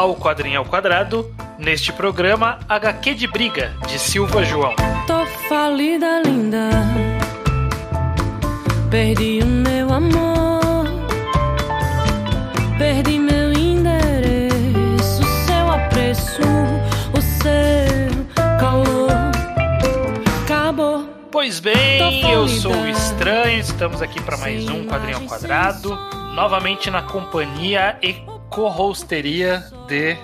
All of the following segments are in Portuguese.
ao Quadrinho ao Quadrado, neste programa HQ de Briga, de Silva João. Tô falida, linda. Perdi o meu amor. Perdi meu endereço, seu apreço, o seu calor. Acabou. Pois bem, eu sou o Estranho, estamos aqui para mais um Quadrinho ao Quadrado, novamente na companhia e co-hosteria de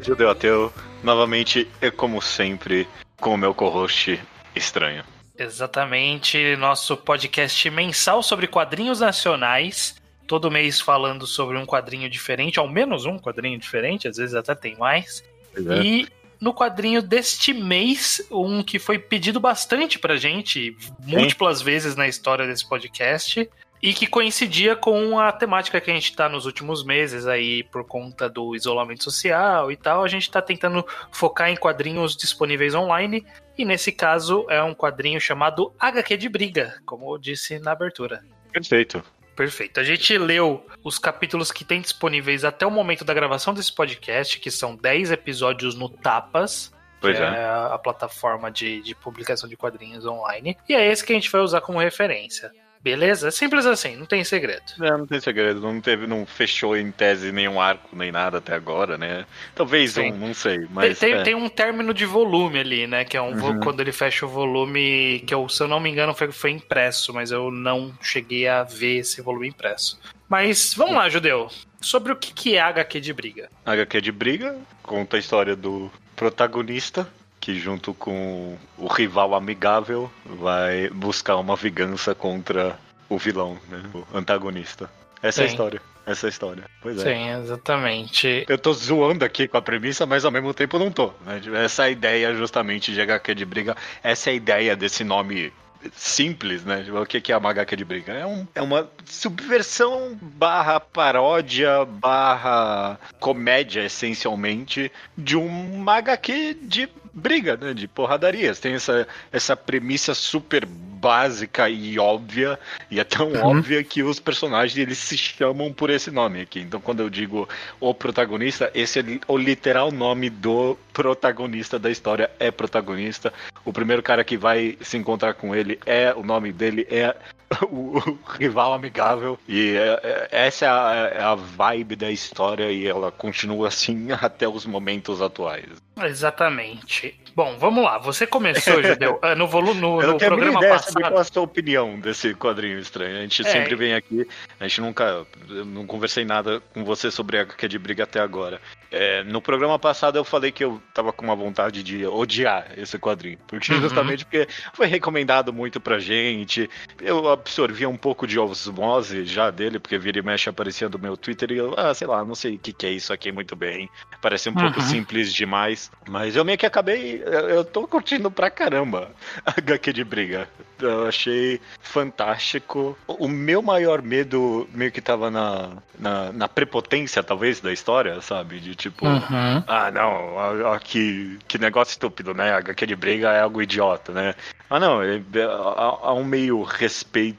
Judeu Ateu. Novamente, e como sempre, com o meu co-host estranho. Exatamente, nosso podcast mensal sobre quadrinhos nacionais. Todo mês falando sobre um quadrinho diferente, ao menos um quadrinho diferente, às vezes até tem mais. É. E no quadrinho deste mês, um que foi pedido bastante pra gente, múltiplas vezes na história desse podcast, e que coincidia com a temática que a gente tá nos últimos meses aí, por conta do isolamento social e tal. A gente tá tentando focar em quadrinhos disponíveis online, e nesse caso é um quadrinho chamado HQ de Briga, como eu disse na abertura. Perfeito. Perfeito. A gente leu os capítulos que tem disponíveis até o momento da gravação desse podcast, que são 10 episódios no Tapas. Pois é. é a plataforma de, de publicação de quadrinhos online. E é esse que a gente vai usar como referência. Beleza? Simples assim, não tem segredo. É, não tem segredo, não teve, não fechou em tese nenhum arco nem nada até agora, né? Talvez Sim. um, não sei, mas tem, é. tem um término de volume ali, né? Que é um Uhum. quando ele fecha o volume, que eu, se eu não me engano, foi, foi impresso, mas eu não cheguei a ver esse volume impresso. Mas vamos lá, Judeu. Sobre o que, que é HQ de briga. HQ de briga conta a história do protagonista que junto com o rival amigável vai buscar uma vingança contra o vilão, né? O antagonista. Essa é a Sim. história. Essa é a história. Pois é. Sim, exatamente. Eu tô zoando aqui com a premissa, mas ao mesmo tempo não tô. né? Essa é a ideia justamente de HQ de briga. Essa é a ideia desse nome simples, né? O que é uma HQ de briga? É, um, é uma subversão barra paródia barra comédia, essencialmente, de uma HQ de briga, né? De porradarias. Tem essa, essa premissa super básica e óbvia, e é tão óbvia que os personagens eles se chamam por esse nome aqui. Então, quando eu digo o protagonista, esse é o literal nome do protagonista da história, é protagonista. O primeiro cara que vai se encontrar com ele é o nome dele é o, o rival amigável e é- é- essa é a, é a vibe da história e ela continua assim até os momentos atuais. Exatamente. Bom, vamos lá. Você começou, Judeu, ah, no, volume, no, no programa ideia saber qual passado. a sua opinião desse quadrinho estranho. A gente É. sempre vem aqui, a gente nunca. eu não conversei nada com você sobre a HQ de briga até agora. É, no programa passado eu falei que eu tava com uma vontade de odiar esse quadrinho. Porque Uhum. justamente porque foi recomendado muito pra gente. Eu absorvia um pouco de osmose já dele, porque vira e mexe aparecia no meu Twitter e eu, ah, sei lá, não sei o que, que é isso aqui muito bem. Parece um pouco Uhum. simples demais. Mas eu meio que acabei. Eu tô curtindo pra caramba a HQ de briga. Eu achei fantástico. O meu maior medo meio que tava na, na, na prepotência, talvez, da história, sabe? De tipo. Uhum. Ah, não, ah, ah, que, que negócio estúpido, né? HQ de briga é algo idiota, né? Ah, não, é- é- há, há um meio respeito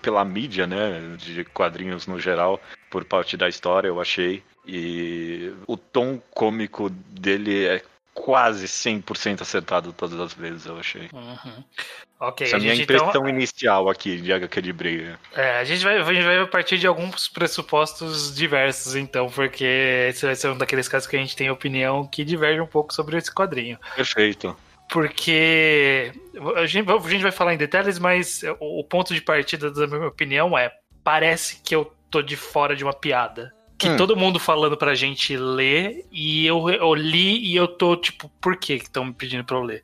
pela mídia, né? De quadrinhos no geral, por parte da história, eu achei. E o tom cômico dele é quase 100% acertado todas as vezes, eu achei. Uhum. Ok, Essa é a minha impressão então. inicial aqui de HQ de briga. É, a gente, vai, a gente vai partir de alguns pressupostos diversos, então, porque esse vai ser um daqueles casos que a gente tem opinião que diverge um pouco sobre esse quadrinho. Perfeito. Porque a gente, a gente vai falar em detalhes, mas o, ponto de partida da minha opinião é: parece que eu tô de fora de uma piada. Que Hum. todo mundo falando pra gente ler, e eu, eu li e eu tô tipo, por que estão me pedindo pra eu ler?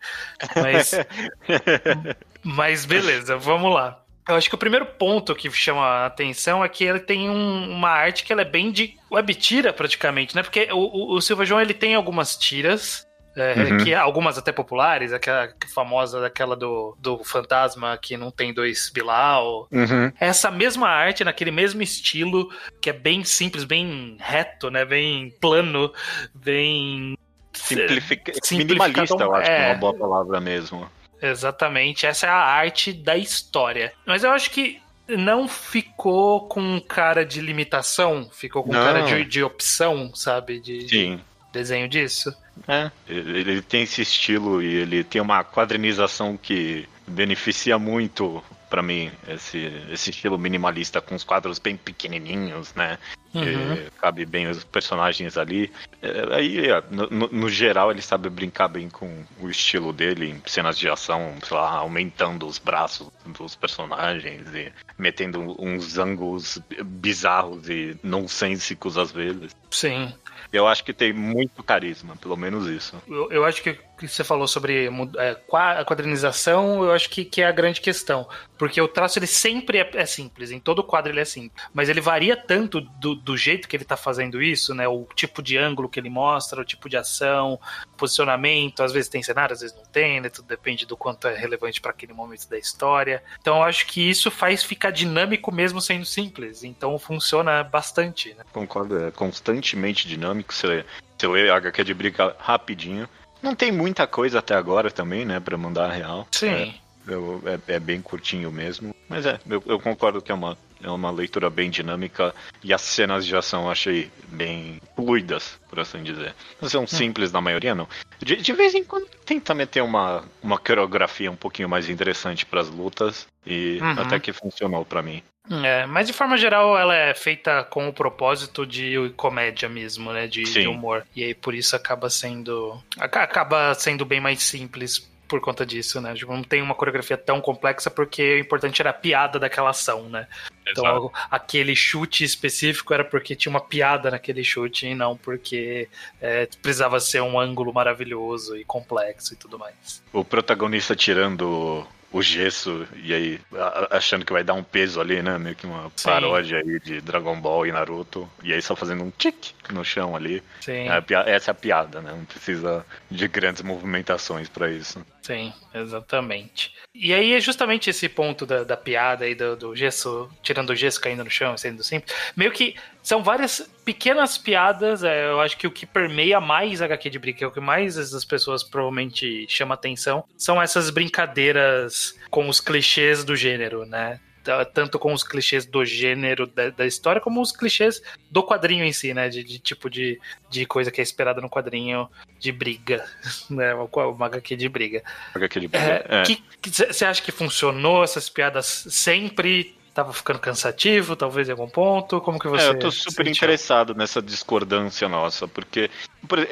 Mas Mas beleza, vamos lá. Eu acho que o primeiro ponto que chama a atenção é que ele tem um- uma arte que ela é bem de web tira praticamente, né? Porque o, o, o Silva João ele tem algumas tiras, é, Uhum. que algumas até populares, aquela famosa daquela do, do fantasma que não tem dois Bilal. Uhum. Essa mesma arte, naquele mesmo estilo, que é bem simples, bem reto, né? Bem plano, bem Simplifica... Minimalista, eu acho que é é. uma boa palavra mesmo. Exatamente, essa é a arte da história. Mas eu acho que não ficou com cara de limitação, ficou com Não. cara de, de opção, sabe? De, de Sim. Desenho disso. É, ele, tem esse estilo e ele tem uma quadrinização que beneficia muito pra mim esse, esse estilo minimalista com os quadros bem pequenininhos, né? Uhum. Que cabe bem os personagens ali. É, aí, é, no, no- geral, ele sabe brincar bem com o estilo dele em cenas de ação, sei lá, aumentando os braços dos personagens e metendo uns ângulos bizarros e nonsênsicos às vezes. Sim. Eu acho que tem muito carisma, pelo menos isso. Eu, eu acho que o que você falou sobre é, a quadrinização, eu acho que, que é a grande questão. Porque o traço ele sempre é, é simples, em todo quadro ele é simples. Mas ele varia tanto do, do jeito que ele tá fazendo isso, né? O tipo de ângulo que ele mostra, o tipo de ação, posicionamento, às vezes tem cenário, às vezes não tem, né? Tudo depende do quanto é relevante para aquele momento da história. Então eu acho que isso faz ficar dinâmico mesmo sendo simples. Então funciona bastante, né? Concordo, é constantemente dinâmico. Você, você lê a HQ de briga rapidinho. Não tem muita coisa até agora também, né, pra mandar a real. Sim. É, eu- é- é bem curtinho mesmo. Mas é, eu, eu concordo que é uma, é uma leitura bem dinâmica e as cenas de ação eu achei bem fluidas, por assim dizer. Não são simples na maioria, não. De, de vez em quando tenta meter uma, uma coreografia um pouquinho mais interessante pras lutas e Uhum. até que funcionou pra mim. É, mas de forma geral ela é feita com o propósito de comédia mesmo, né? De, de humor. E aí por isso acaba sendo. aca- Acaba sendo bem mais simples por conta disso, né? Tipo, não tem uma coreografia tão complexa porque o importante era a piada daquela ação, né? Então aquele chute específico era porque tinha uma piada naquele chute e não porque é, precisava ser um ângulo maravilhoso e complexo e tudo mais. o protagonista tirando o gesso e aí achando que vai dar um peso ali, né? Meio que uma Sim. paródia aí de Dragon Ball e Naruto. E aí só fazendo um tic no chão ali. Sim, É essa é a piada, né? Não precisa de grandes movimentações pra isso. Sim, exatamente. E aí é justamente esse ponto da, da piada aí do, do gesso, tirando o gesso caindo no chão, sendo simples. Meio que são várias pequenas piadas, é, eu acho que o que permeia mais a HQ de Brick, é o que mais as pessoas provavelmente chama atenção, são essas brincadeiras com os clichês do gênero, né? Tanto com os clichês do gênero da, da história, como os clichês do quadrinho em si, né? De, de tipo de, de coisa que é esperada no quadrinho de briga, né? Uma HQ de briga. HQ de briga. É, É. Você acha que funcionou essas piadas sempre? Tava ficando cansativo, talvez em algum ponto? Como que você. É, eu tô super sentiu? interessado nessa discordância nossa, porque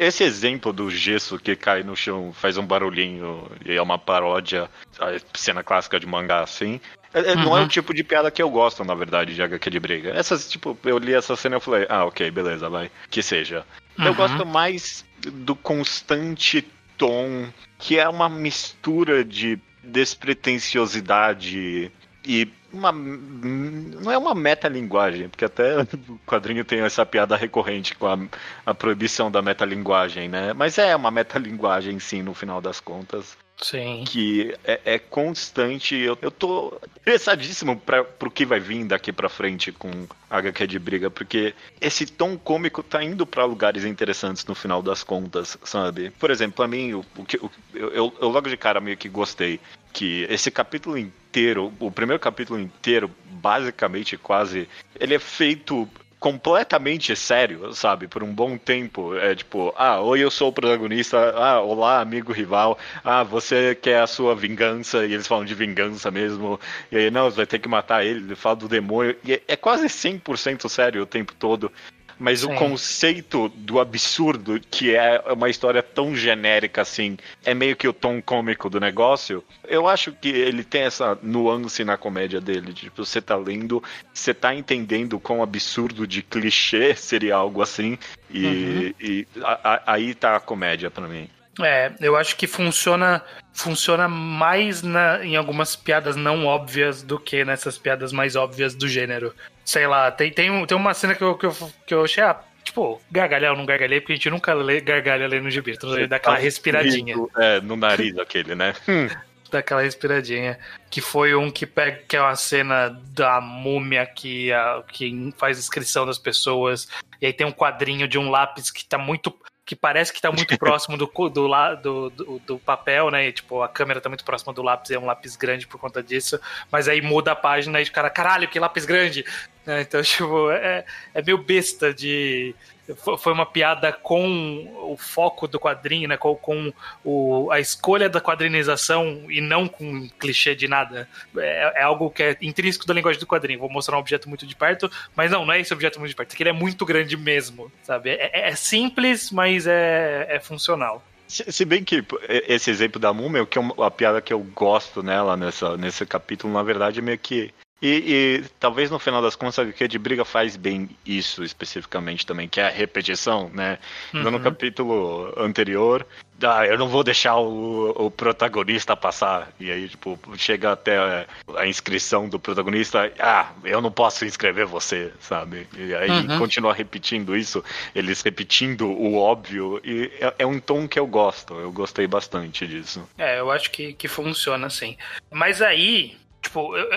esse exemplo do gesso que cai no chão, faz um barulhinho e é uma paródia, a cena clássica de mangá assim, é- é- não é Uhum. o tipo de piada que eu gosto, na verdade, de HQ de briga. Essas, tipo, eu li essa cena e eu falei, ah, ok, beleza, vai, que seja. Eu Uhum. gosto mais do constante tom, que é uma mistura de despretensiosidade e uma. Não é uma metalinguagem, porque até o quadrinho tem essa piada recorrente com a, a proibição da metalinguagem, né? Mas é uma metalinguagem, sim, no final das contas Sim. que é, é constante. Eu, eu tô interessadíssimo para pro que vai vir daqui pra frente com HQ de briga, porque esse tom cômico tá indo pra lugares interessantes no final das contas, sabe? Por exemplo, pra mim, o, o que o- eu, eu logo de cara meio que gostei que esse capítulo inteiro, o primeiro capítulo inteiro, basicamente quase, ele é feito completamente sério, sabe? Por um bom tempo. É tipo, ah, oi, eu sou o protagonista. Ah, olá, amigo rival. Ah, você quer a sua vingança. E eles falam de vingança mesmo. E aí, não, você vai ter que matar ele. Ele fala do demônio. E é- é quase 100% sério o tempo todo. Mas o Sim. conceito do absurdo, que é uma história tão genérica assim, é meio que o tom cômico do negócio. Eu acho que ele tem essa nuance na comédia dele. Tipo, você tá lendo, você tá entendendo quão absurdo de clichê seria algo assim. E, Uhum. e a- a- aí tá a comédia pra mim. É, eu acho que funciona funciona mais na, em algumas piadas não óbvias do que nessas piadas mais óbvias do gênero. Sei lá, tem, tem, tem uma cena que eu, que, eu, que eu achei, ah, tipo, gargalhar ou não gargalhei, porque a gente nunca lê, gargalha lendo gibi, então ele dá aquela Tá respiradinha. É, no nariz aquele, né? Hum. daquela respiradinha. Que foi um que pega, que é uma cena da múmia que, a, que faz inscrição das pessoas. E aí tem um quadrinho de um lápis que tá muito. Que parece que tá muito próximo do, do, do, do, do papel, né? E, tipo, a câmera tá muito próxima do lápis, é um lápis grande por conta disso. Mas aí muda a página e o cara, caralho, que lápis grande! É, então, tipo, é, é meio besta de foi uma piada com o foco do quadrinho, né? Com, com o, a escolha da quadrinização e não com clichê de nada. É, é, algo que é intrínseco da linguagem do quadrinho. Vou mostrar um objeto muito de perto, mas não, não é esse objeto muito de perto. Ele é muito grande mesmo, sabe? É, é, é simples, mas é, é funcional. Se, bem que esse exemplo da múmia, que é a piada que eu gosto nela nessa, nesse capítulo, na verdade, é meio que e, e, talvez no final das contas a HQ de briga faz bem isso especificamente também, que é a repetição, né? Uhum. No capítulo anterior, ah, eu não vou deixar o, o, protagonista passar. E aí, tipo, chega até a inscrição do protagonista, ah, eu não posso inscrever você, sabe? E aí uhum. continua repetindo isso, eles repetindo o óbvio, e é, é, um tom que eu gosto, eu gostei bastante disso. É, eu acho que, que funciona assim. Mas aí, Tipo, eu,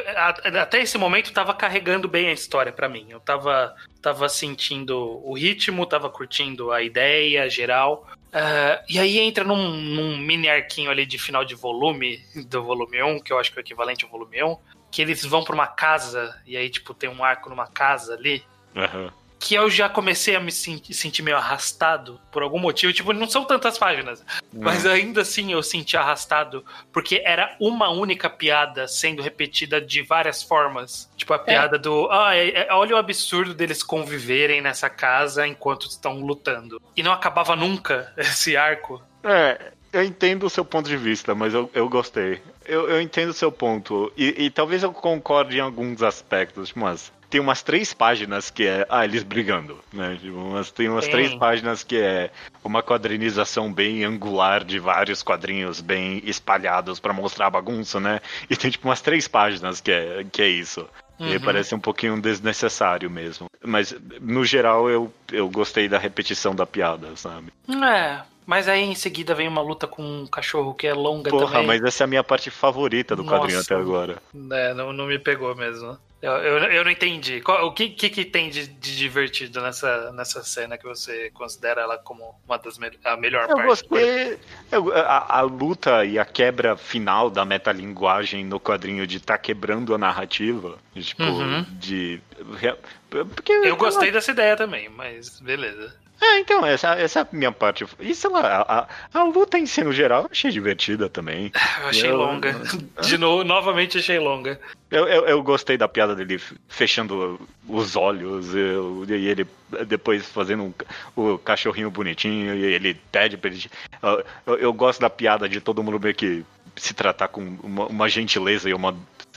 até esse momento tava carregando bem a história para mim. Eu tava, tava sentindo o ritmo, tava curtindo a ideia geral. Uh, e aí entra num, num, mini arquinho ali de final de volume, do volume 1, que eu acho que é o equivalente ao volume 1, que eles vão pra uma casa, e aí, tipo, tem um arco numa casa ali. Uhum que eu já comecei a me sentir meio arrastado por algum motivo. Tipo, não são tantas páginas, mas ainda assim eu senti arrastado porque era uma única piada sendo repetida de várias formas. Tipo, a é. piada é. do. Ah, é, é, olha o absurdo deles conviverem nessa casa enquanto estão lutando. E não acabava nunca esse arco. É, eu entendo o seu ponto de vista, mas eu, eu gostei. Eu, eu entendo o seu ponto. E, e talvez eu concorde em alguns aspectos, mas tem umas três páginas que é. Ah, eles brigando, né? Tipo, umas, tem umas Sim. três páginas que é uma quadrinização bem angular de vários quadrinhos bem espalhados para mostrar a bagunça, né? E tem tipo umas três páginas que é, que é isso. Uhum. E parece um pouquinho desnecessário mesmo. Mas, no geral, eu, eu gostei da repetição da piada, sabe? É, mas aí em seguida vem uma luta com um cachorro que é longa Porra, também. mas essa é a minha parte favorita do Nossa, quadrinho até agora. É, não, não me pegou mesmo. Eu, eu, eu não entendi. Qual, o que, que, que, tem de, de, divertido nessa, nessa cena que você considera ela como uma das me a melhor eu parte? Gostei, eu, a, a, luta e a quebra final da metalinguagem no quadrinho de estar tá quebrando a narrativa. Tipo, uhum. de. Porque, eu gostei dessa ideia também, mas beleza. É, então, essa, essa é a minha parte. E sei lá, a, a, luta em si no geral eu achei divertida também. Eu achei eu, longa. De novo, novamente achei longa. Eu, eu, eu, gostei da piada dele fechando os olhos eu, e ele depois fazendo um, o cachorrinho bonitinho e ele pede pra ele. Eu, eu, gosto da piada de todo mundo meio que se tratar com uma, uma gentileza e uma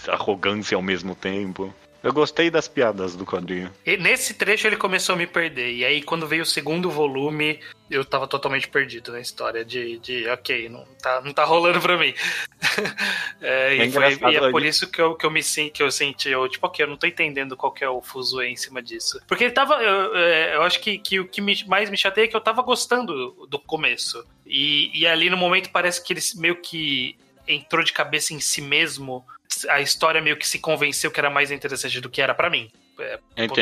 arrogância ao mesmo tempo. Eu gostei das piadas do quadrinho. E nesse trecho ele começou a me perder. E aí, quando veio o segundo volume, eu tava totalmente perdido na história de, de ok, não tá, não tá rolando pra mim. é, é e, foi, e, é por isso que eu, que eu me senti, que eu senti, eu, tipo, ok, eu não tô entendendo qual que é o fuso em cima disso. Porque ele tava. Eu, é, eu acho que, que o que me, mais me chateia é que eu tava gostando do começo. E, e ali no momento parece que ele meio que entrou de cabeça em si mesmo a história meio que se convenceu que era mais interessante do que era para mim. É,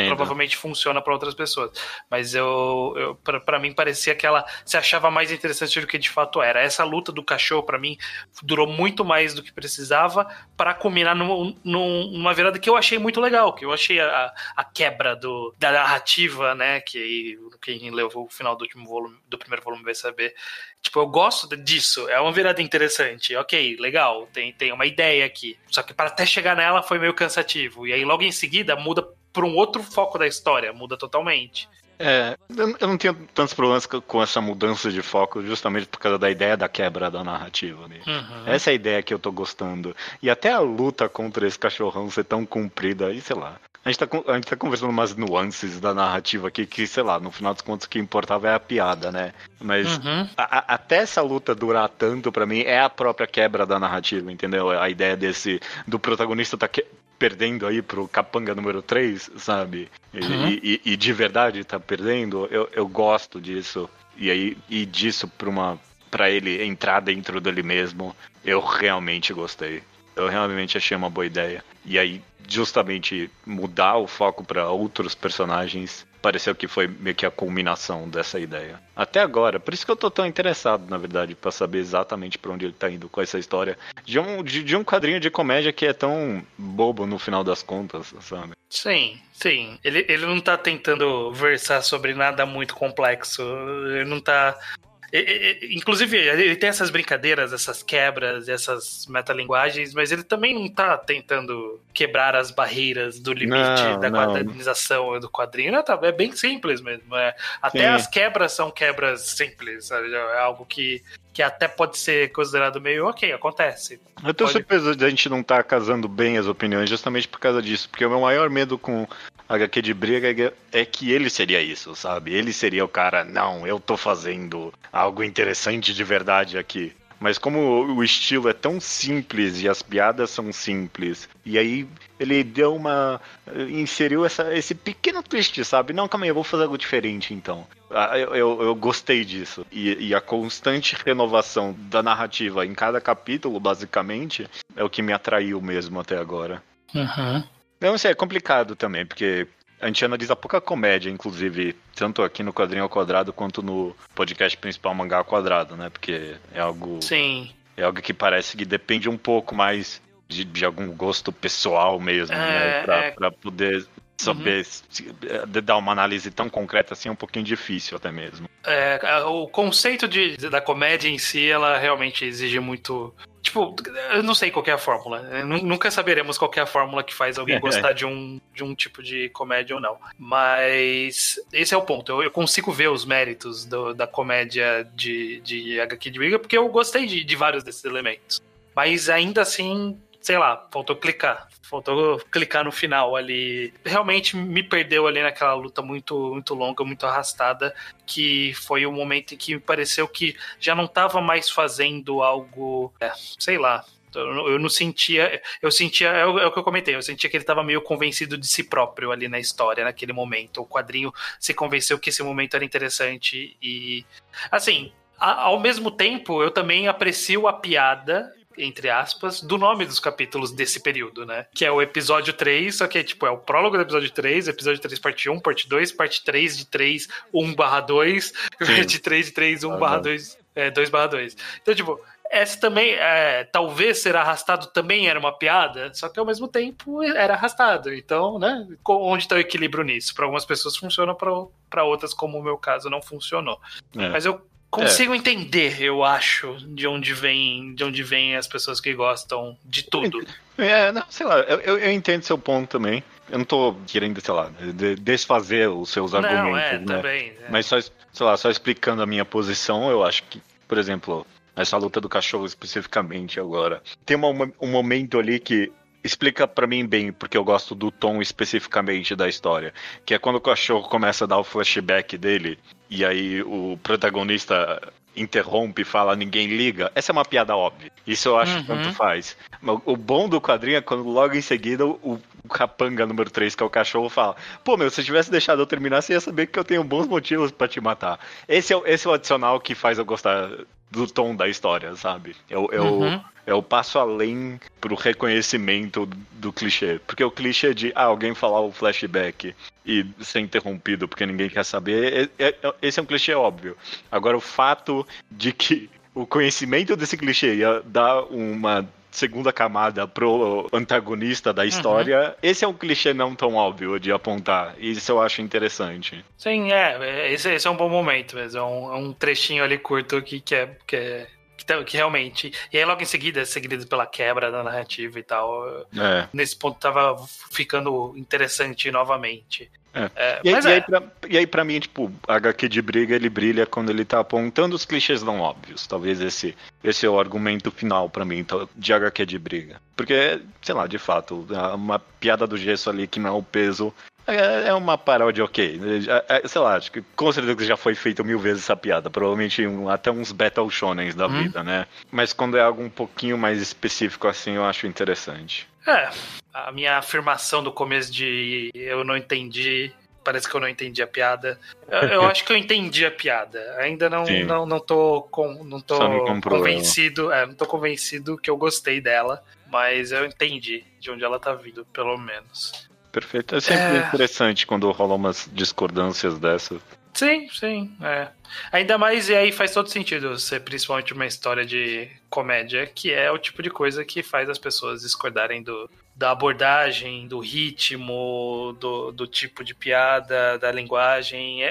provavelmente funciona para outras pessoas. Mas eu, eu para mim parecia que ela se achava mais interessante do que de fato era. Essa luta do cachorro para mim durou muito mais do que precisava para culminar num, numa virada que eu achei muito legal, que eu achei a, a quebra do, da narrativa, né, que quem leu o final do último volume, do primeiro volume vai saber. Tipo, eu gosto disso, é uma virada interessante. OK, legal, tem tem uma ideia aqui. Só que para até chegar nela foi meio cansativo. E aí logo em seguida muda para um outro foco da história, muda totalmente. É, eu não tenho tantos problemas com essa mudança de foco, justamente por causa da ideia da quebra da narrativa. Né? Uhum. Essa é a ideia que eu tô gostando. E até a luta contra esse cachorrão ser tão comprida, e sei lá. A gente, tá, a gente tá conversando umas nuances da narrativa aqui, que, sei lá, no final dos contos o que importava é a piada, né? Mas uhum. a, a, até essa luta durar tanto para mim é a própria quebra da narrativa, entendeu? A ideia desse. do protagonista tá que, perdendo aí pro capanga número 3, sabe? E, uhum. e, e, de verdade tá perdendo, eu, eu gosto disso. E aí, e disso pra uma. para ele entrar dentro dele mesmo, eu realmente gostei. Eu realmente achei uma boa ideia. E aí, justamente mudar o foco para outros personagens pareceu que foi meio que a culminação dessa ideia. Até agora, por isso que eu tô tão interessado, na verdade, para saber exatamente para onde ele tá indo com essa história de um, de, de, um quadrinho de comédia que é tão bobo no final das contas, sabe? Sim, sim. Ele, ele não tá tentando versar sobre nada muito complexo. Ele não tá Inclusive, ele tem essas brincadeiras, essas quebras, essas metalinguagens, mas ele também não tá tentando quebrar as barreiras do limite não, da quadrinização do quadrinho. Não, tá, é bem simples mesmo. É. Até Sim. as quebras são quebras simples. Sabe? É algo que, que até pode ser considerado meio ok, acontece. Eu tô pode... surpreso de a gente não estar tá casando bem as opiniões justamente por causa disso, porque o meu maior medo com HQ de briga é que ele seria isso, sabe? Ele seria o cara, não, eu tô fazendo algo interessante de verdade aqui. Mas como o estilo é tão simples e as piadas são simples, e aí ele deu uma. inseriu essa, esse pequeno twist, sabe? Não, calma aí, eu vou fazer algo diferente então. Ah, eu, eu, eu gostei disso. E, e, a constante renovação da narrativa em cada capítulo, basicamente, é o que me atraiu mesmo até agora. Uhum. Não, isso é complicado também, porque a gente analisa pouca comédia, inclusive, tanto aqui no Quadrinho ao Quadrado quanto no podcast principal Mangá ao Quadrado, né? Porque é algo. Sim. É algo que parece que depende um pouco mais de, de algum gosto pessoal mesmo, né, é, né? Pra, é... pra poder saber uhum. se, dar uma análise tão concreta assim é um pouquinho difícil até mesmo. É, o conceito de, da comédia em si, ela realmente exige muito Tipo, eu não sei qual é a fórmula. Nunca saberemos qual é a fórmula que faz alguém gostar de um, de um tipo de comédia ou não. Mas esse é o ponto. Eu, eu consigo ver os méritos do, da comédia de, de HQ de Briga, porque eu gostei de, de vários desses elementos. Mas ainda assim, sei lá, faltou clicar. Faltou clicar no final ali. Realmente me perdeu ali naquela luta muito, muito longa, muito arrastada, que foi o momento em que me pareceu que já não estava mais fazendo algo, é, sei lá, eu não sentia. Eu sentia. É é o, que eu comentei. Eu sentia que ele estava meio convencido de si próprio ali na história, naquele momento. O quadrinho se convenceu que esse momento era interessante. E. Assim. ao mesmo tempo, eu também aprecio a piada entre aspas, do nome dos capítulos desse período, né? Que é o episódio 3, só que tipo, é o prólogo do episódio 3, episódio 3, parte 1, parte 2, parte 3 de 3, 1 barra 2, parte 3 de 3, 1 barra 2, é, 2 barra 2. Então, tipo, essa também, é, talvez ser arrastado também era uma piada, só que ao mesmo tempo era arrastado. Então, né? Onde está o equilíbrio nisso? Para algumas pessoas funciona, para outras, como o meu caso, não funcionou. É. Mas eu Consigo é. entender, eu acho, de onde vem, de onde vem as pessoas que gostam de tudo. É, não, sei lá, eu, eu entendo seu ponto também. Eu não tô querendo, sei lá, desfazer os seus não, argumentos, é, né? Também, é. Mas só, sei lá, só explicando a minha posição, eu acho que, por exemplo, essa luta do cachorro especificamente agora, tem uma, um momento ali que explica para mim bem porque eu gosto do tom especificamente da história, que é quando o cachorro começa a dar o flashback dele e aí o protagonista interrompe e fala ninguém liga. Essa é uma piada óbvia. Isso eu acho uhum. que tanto faz. O bom do quadrinho é quando logo em seguida o, o capanga número 3, que é o cachorro, fala: Pô, meu, se tivesse deixado eu terminar, você ia saber que eu tenho bons motivos para te matar. Esse é, esse é o adicional que faz eu gostar do tom da história, sabe? É, o, é, uhum. o, é o passo além pro reconhecimento do clichê. Porque o clichê de ah, alguém falar o flashback e ser interrompido porque ninguém quer saber, é, é, é, esse é um clichê óbvio. Agora, o fato de que o conhecimento desse clichê ia dar uma segunda camada pro antagonista da história, uhum. esse é um clichê não tão óbvio de apontar. E isso eu acho interessante. Sim, é. Esse, esse é um bom momento mesmo. É um, é um trechinho ali curto que, que, é, que é que, que, realmente. E aí, logo em seguida, é seguido pela quebra da narrativa e tal. É. Nesse ponto, tava ficando interessante novamente. É. É, e, aí, é. e, aí pra, e, aí, pra, mim, tipo, HQ de briga, ele brilha quando ele tá apontando os clichês não óbvios. Talvez esse, esse é o argumento final para mim então, de HQ de briga. Porque, sei lá, de fato, uma piada do gesso ali que não é o peso é, é uma paródia ok. É, é, sei lá, acho que com certeza já foi feita mil vezes essa piada. Provavelmente um, até uns Battle Shonens da hum. vida, né? Mas quando é algo um pouquinho mais específico assim, eu acho interessante. É, a minha afirmação do começo de eu não entendi parece que eu não entendi a piada. Eu, eu acho que eu entendi a piada. Ainda não, Sim. não, não tô, com, não tô não convencido. É, não tô convencido que eu gostei dela. Mas eu entendi de onde ela tá vindo, pelo menos. Perfeito. É sempre É. interessante quando rolam umas discordâncias dessa. Sim, sim, é. Ainda mais, e aí faz todo sentido ser principalmente uma história de comédia, que é o tipo de coisa que faz as pessoas discordarem do, da abordagem, do ritmo, do, do tipo de piada, da linguagem. É,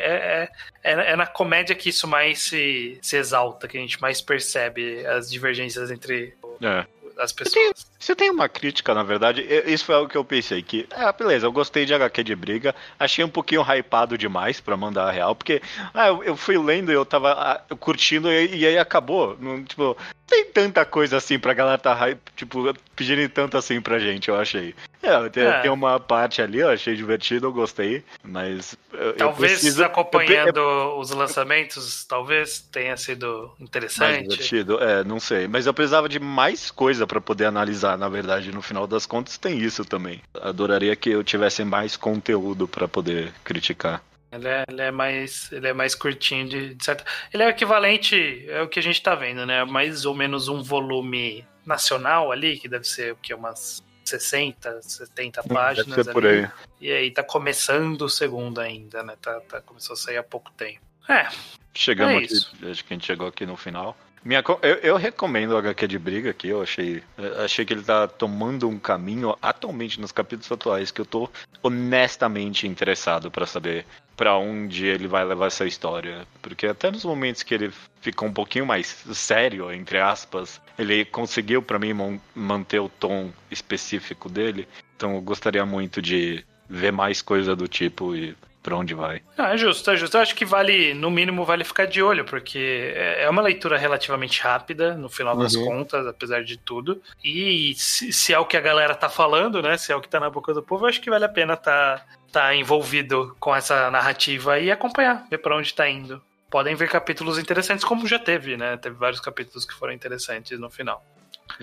é, é, é na comédia que isso mais se, se exalta, que a gente mais percebe as divergências entre É. as pessoas. Se eu tenho uma crítica, na verdade, isso foi algo que eu pensei, que, ah, beleza, eu gostei de HQ de briga, achei um pouquinho hypado demais pra mandar a real, porque, ah, eu, eu fui lendo e eu tava ah, curtindo e, e aí acabou, não, tipo, tem tanta coisa assim pra galera tá, hype, tipo, pedindo tanto assim pra gente, eu achei. É, tem, É. tem uma parte ali, eu achei divertido, eu gostei, mas... eu- eu Talvez preciso- acompanhando eu- os lançamentos, talvez tenha sido mais interessante. divertido, é, não sei. Mas eu precisava de mais coisa pra poder analisar, na verdade. No final das contas, tem isso também. Adoraria que eu tivesse mais conteúdo pra poder criticar. Ele é, ele é mais ele é mais curtinho de, de certa. Ele é o equivalente é o que a gente tá vendo, né? Mais ou menos um volume nacional ali, que deve ser o que umas 60, 70 páginas Deve ser por ali. aí. E aí tá começando o segundo ainda, né? Tá, tá começou a sair há pouco tempo. É, Chegamos É aqui, acho que a gente chegou aqui no final. Minha, eu, eu recomendo o HQ de briga aqui, eu achei, achei que ele tá tomando um caminho atualmente nos capítulos atuais que eu tô honestamente interessado pra saber pra onde ele vai levar essa história, porque até nos momentos que ele ficou um pouquinho mais sério, entre aspas, ele conseguiu pra mim manter o tom específico dele. Então eu gostaria muito de ver mais coisa do tipo e pra onde vai. Não, é justo, é justo. Eu acho que vale, no mínimo, vale ficar de olho, porque é é uma leitura relativamente rápida, no final das Uhum. contas, apesar de tudo. E se, se é o que a galera tá falando, né? Se é o que tá na boca do povo, eu acho que vale a pena tá, tá envolvido com essa narrativa e acompanhar, ver pra onde tá indo. Podem ver capítulos interessantes, como já teve, né? Teve vários capítulos que foram interessantes no final.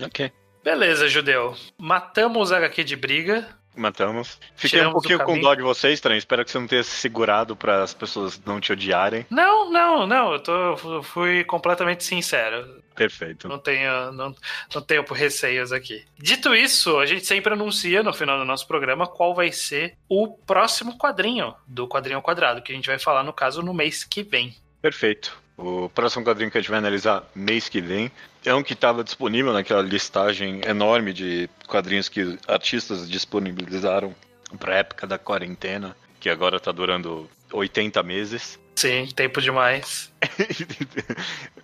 Ok. Beleza, Judeu. Matamos a HQ de briga. Matamos. Fiquei um Tiramos do pouquinho com dó de vocês, estranho. Espero que você não tenha se segurado para as pessoas não te odiarem. Não, não, não. Eu, tô, eu fui completamente sincero. Perfeito. Não tenho, não, não tenho receios aqui. Dito isso, a gente sempre anuncia no final do nosso programa qual vai ser o próximo quadrinho do quadrinho ao quadrado, que a gente vai falar, no caso, no mês que vem. Perfeito. O próximo quadrinho que a gente vai analisar mês que vem é um que estava disponível naquela listagem enorme de quadrinhos que artistas disponibilizaram para época da quarentena, que agora está durando 80 meses. Sim, tempo demais.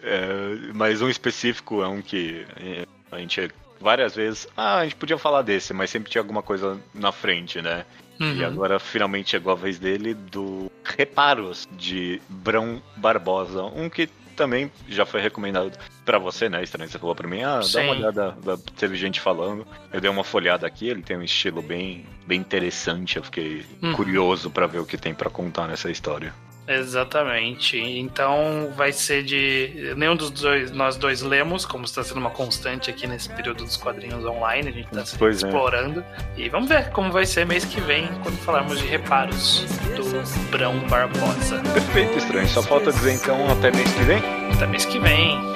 É, mas um específico é um que é, a gente várias vezes. Ah, a gente podia falar desse, mas sempre tinha alguma coisa na frente, né? E Uhum. agora finalmente chegou a vez dele do Reparos de Brão Barbosa, um que também já foi recomendado pra você, né, estranho? Você falou pra mim, ah, dá Sim. uma olhada, dá- teve gente falando. Eu dei uma folhada aqui, ele tem um estilo bem, bem interessante, eu fiquei Uhum. curioso pra ver o que tem pra contar nessa história. Exatamente. Então vai ser de. Nenhum dos dois, nós dois lemos, como está sendo uma constante aqui nesse período dos quadrinhos online, a gente está se é. explorando. E vamos ver como vai ser mês que vem, quando falarmos de reparos do Brão Barbosa. Perfeito, estranho. Só falta dizer então até mês que vem. Até mês que vem.